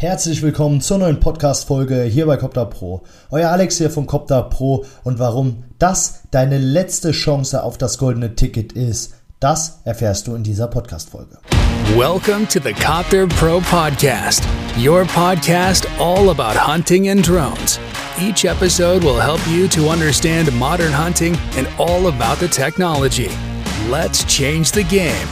Herzlich willkommen zur neuen Podcast-Folge hier bei Copter Pro. Euer Alex hier von Copter Pro und warum das deine letzte Chance auf das goldene Ticket ist, das erfährst du in dieser Podcast-Folge. Welcome to the Copter Pro Podcast, your podcast all about hunting and drones. Each episode will help you to understand modern hunting and all about the technology. Let's change the game.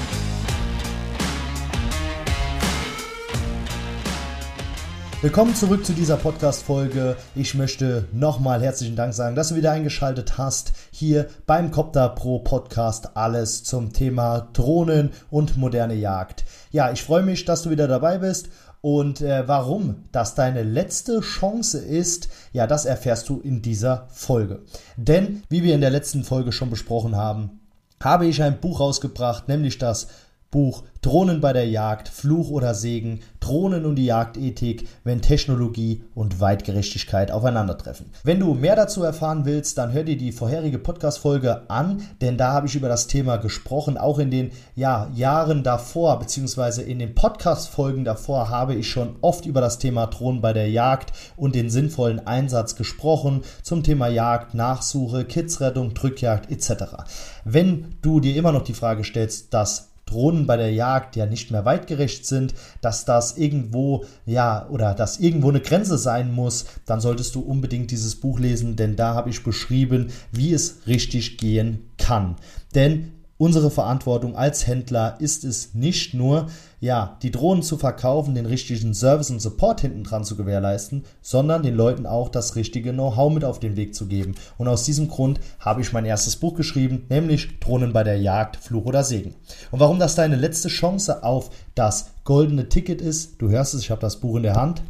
Willkommen zurück zu dieser Podcast-Folge. Ich möchte nochmal herzlichen Dank sagen, dass du wieder eingeschaltet hast hier beim Copter Pro Podcast. Alles zum Thema Drohnen und moderne Jagd. Ja, ich freue mich, dass du wieder dabei bist. Und äh, warum das deine letzte Chance ist, ja, das erfährst du in dieser Folge. Denn, wie wir in der letzten Folge schon besprochen haben, habe ich ein Buch rausgebracht, nämlich das Buch Drohnen bei der Jagd, Fluch oder Segen, Drohnen und die Jagdethik, wenn Technologie und Weitgerechtigkeit aufeinandertreffen. Wenn du mehr dazu erfahren willst, dann hör dir die vorherige Podcast-Folge an, denn da habe ich über das Thema gesprochen. Auch in den ja, Jahren davor, beziehungsweise in den Podcast-Folgen davor, habe ich schon oft über das Thema Drohnen bei der Jagd und den sinnvollen Einsatz gesprochen zum Thema Jagd, Nachsuche, Kidsrettung, Drückjagd etc. Wenn du dir immer noch die Frage stellst, dass Drohnen bei der Jagd ja nicht mehr weitgerecht sind, dass das irgendwo, ja, oder dass irgendwo eine Grenze sein muss, dann solltest du unbedingt dieses Buch lesen, denn da habe ich beschrieben, wie es richtig gehen kann. Denn Unsere Verantwortung als Händler ist es nicht nur, ja, die Drohnen zu verkaufen, den richtigen Service und Support hinten dran zu gewährleisten, sondern den Leuten auch das richtige Know-how mit auf den Weg zu geben. Und aus diesem Grund habe ich mein erstes Buch geschrieben, nämlich Drohnen bei der Jagd, Fluch oder Segen. Und warum das deine letzte Chance auf das goldene Ticket ist, du hörst es, ich habe das Buch in der Hand.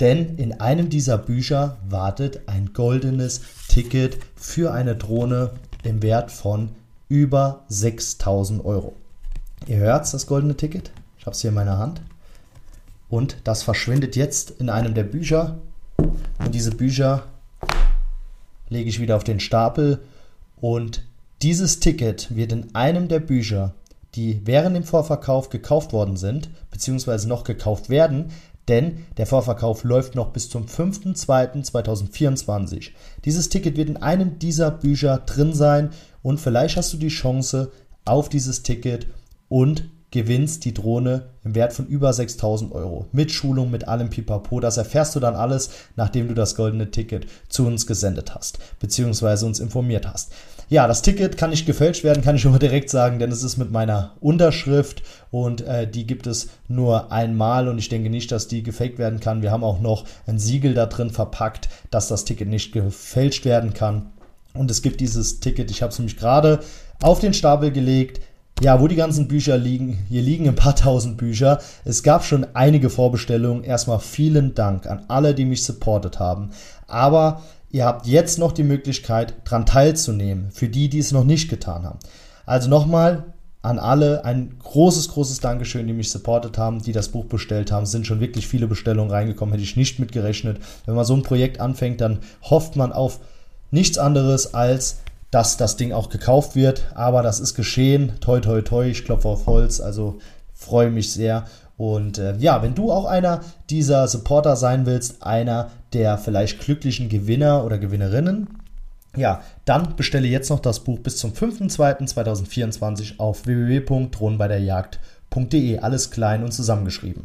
Denn in einem dieser Bücher wartet ein goldenes Ticket für eine Drohne im Wert von über 6000 Euro. Ihr hört das goldene Ticket? Ich habe es hier in meiner Hand. Und das verschwindet jetzt in einem der Bücher. Und diese Bücher lege ich wieder auf den Stapel. Und dieses Ticket wird in einem der Bücher, die während dem Vorverkauf gekauft worden sind, beziehungsweise noch gekauft werden, denn der Vorverkauf läuft noch bis zum 5.2.2024. Dieses Ticket wird in einem dieser Bücher drin sein und vielleicht hast du die Chance auf dieses Ticket und gewinnst die Drohne im Wert von über 6000 Euro. Mit Schulung, mit allem Pipapo. Das erfährst du dann alles, nachdem du das goldene Ticket zu uns gesendet hast, beziehungsweise uns informiert hast. Ja, das Ticket kann nicht gefälscht werden, kann ich mal direkt sagen, denn es ist mit meiner Unterschrift und äh, die gibt es nur einmal und ich denke nicht, dass die gefaked werden kann. Wir haben auch noch ein Siegel da drin verpackt, dass das Ticket nicht gefälscht werden kann. Und es gibt dieses Ticket, ich habe es nämlich gerade auf den Stapel gelegt. Ja, wo die ganzen Bücher liegen. Hier liegen ein paar tausend Bücher. Es gab schon einige Vorbestellungen. Erstmal vielen Dank an alle, die mich supportet haben. Aber ihr habt jetzt noch die Möglichkeit, daran teilzunehmen. Für die, die es noch nicht getan haben. Also nochmal an alle ein großes, großes Dankeschön, die mich supportet haben, die das Buch bestellt haben. Es sind schon wirklich viele Bestellungen reingekommen, hätte ich nicht mitgerechnet. Wenn man so ein Projekt anfängt, dann hofft man auf nichts anderes als dass das Ding auch gekauft wird. Aber das ist geschehen. Toi, toi, toi. Ich klopfe auf Holz. Also freue mich sehr. Und äh, ja, wenn du auch einer dieser Supporter sein willst, einer der vielleicht glücklichen Gewinner oder Gewinnerinnen, ja, dann bestelle jetzt noch das Buch bis zum 5.2.2024 auf www.drohnenbeiderjagd.de. Alles klein und zusammengeschrieben.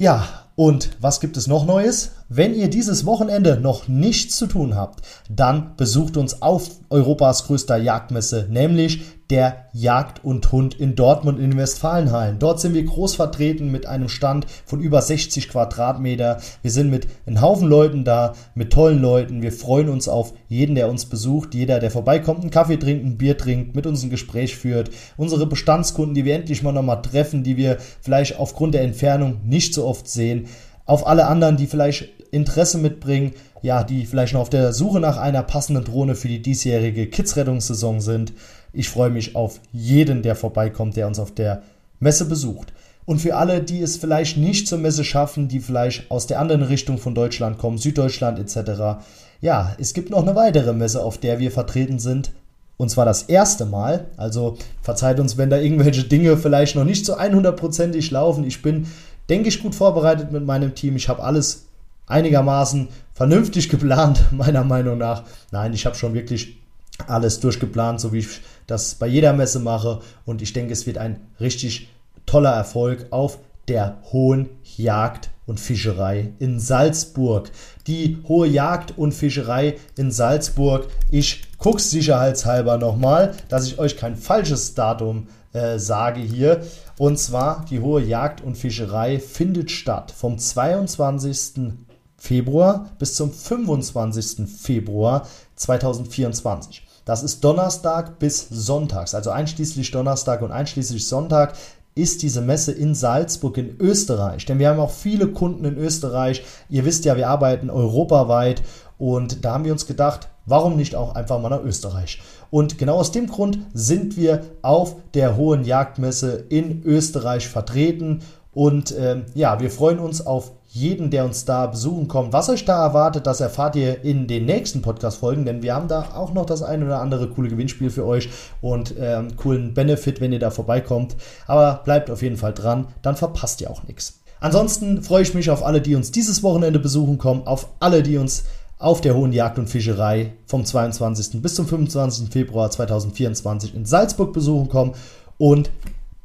Ja, und was gibt es noch Neues? Wenn ihr dieses Wochenende noch nichts zu tun habt, dann besucht uns auf Europas größter Jagdmesse, nämlich der Jagd und Hund in Dortmund in Westfalenhallen. Dort sind wir groß vertreten mit einem Stand von über 60 Quadratmeter. Wir sind mit einem Haufen Leuten da, mit tollen Leuten. Wir freuen uns auf jeden, der uns besucht, jeder, der vorbeikommt, einen Kaffee trinkt, ein Bier trinkt, mit uns ein Gespräch führt. Unsere Bestandskunden, die wir endlich mal nochmal treffen, die wir vielleicht aufgrund der Entfernung nicht so oft sehen. Auf alle anderen, die vielleicht Interesse mitbringen, ja, die vielleicht noch auf der Suche nach einer passenden Drohne für die diesjährige Kids-Rettungssaison sind. Ich freue mich auf jeden, der vorbeikommt, der uns auf der Messe besucht. Und für alle, die es vielleicht nicht zur Messe schaffen, die vielleicht aus der anderen Richtung von Deutschland kommen, Süddeutschland etc., ja, es gibt noch eine weitere Messe, auf der wir vertreten sind. Und zwar das erste Mal. Also verzeiht uns, wenn da irgendwelche Dinge vielleicht noch nicht so 100%ig laufen. Ich bin denke ich, gut vorbereitet mit meinem Team. Ich habe alles einigermaßen vernünftig geplant, meiner Meinung nach. Nein, ich habe schon wirklich alles durchgeplant, so wie ich das bei jeder Messe mache. Und ich denke, es wird ein richtig toller Erfolg auf der Hohen Jagd und Fischerei in Salzburg. Die Hohe Jagd und Fischerei in Salzburg. Ich gucke sicherheitshalber nochmal, dass ich euch kein falsches Datum äh, sage hier. Und zwar die Hohe Jagd und Fischerei findet statt vom 22. Februar bis zum 25. Februar 2024. Das ist Donnerstag bis Sonntags, also einschließlich Donnerstag und einschließlich Sonntag ist diese Messe in Salzburg in Österreich. Denn wir haben auch viele Kunden in Österreich. Ihr wisst ja, wir arbeiten europaweit und da haben wir uns gedacht, warum nicht auch einfach mal nach Österreich? Und genau aus dem Grund sind wir auf der Hohen Jagdmesse in Österreich vertreten. Und ähm, ja, wir freuen uns auf jeden, der uns da besuchen kommt. Was euch da erwartet, das erfahrt ihr in den nächsten Podcast-Folgen, denn wir haben da auch noch das ein oder andere coole Gewinnspiel für euch und ähm, coolen Benefit, wenn ihr da vorbeikommt. Aber bleibt auf jeden Fall dran, dann verpasst ihr auch nichts. Ansonsten freue ich mich auf alle, die uns dieses Wochenende besuchen kommen, auf alle, die uns auf der Hohen Jagd und Fischerei vom 22. bis zum 25. Februar 2024 in Salzburg besuchen kommen und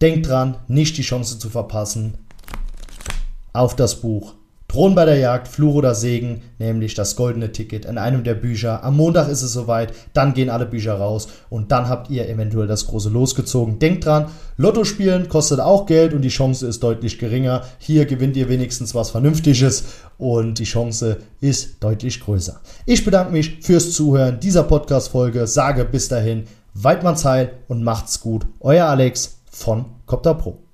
denkt dran, nicht die Chance zu verpassen, auf das Buch Drohen bei der Jagd, Fluch oder Segen, nämlich das goldene Ticket in einem der Bücher. Am Montag ist es soweit, dann gehen alle Bücher raus und dann habt ihr eventuell das große losgezogen. Denkt dran, Lotto spielen kostet auch Geld und die Chance ist deutlich geringer. Hier gewinnt ihr wenigstens was Vernünftiges und die Chance ist deutlich größer. Ich bedanke mich fürs Zuhören dieser Podcast-Folge, sage bis dahin, Weidmanns Heil und macht's gut. Euer Alex von Copter Pro.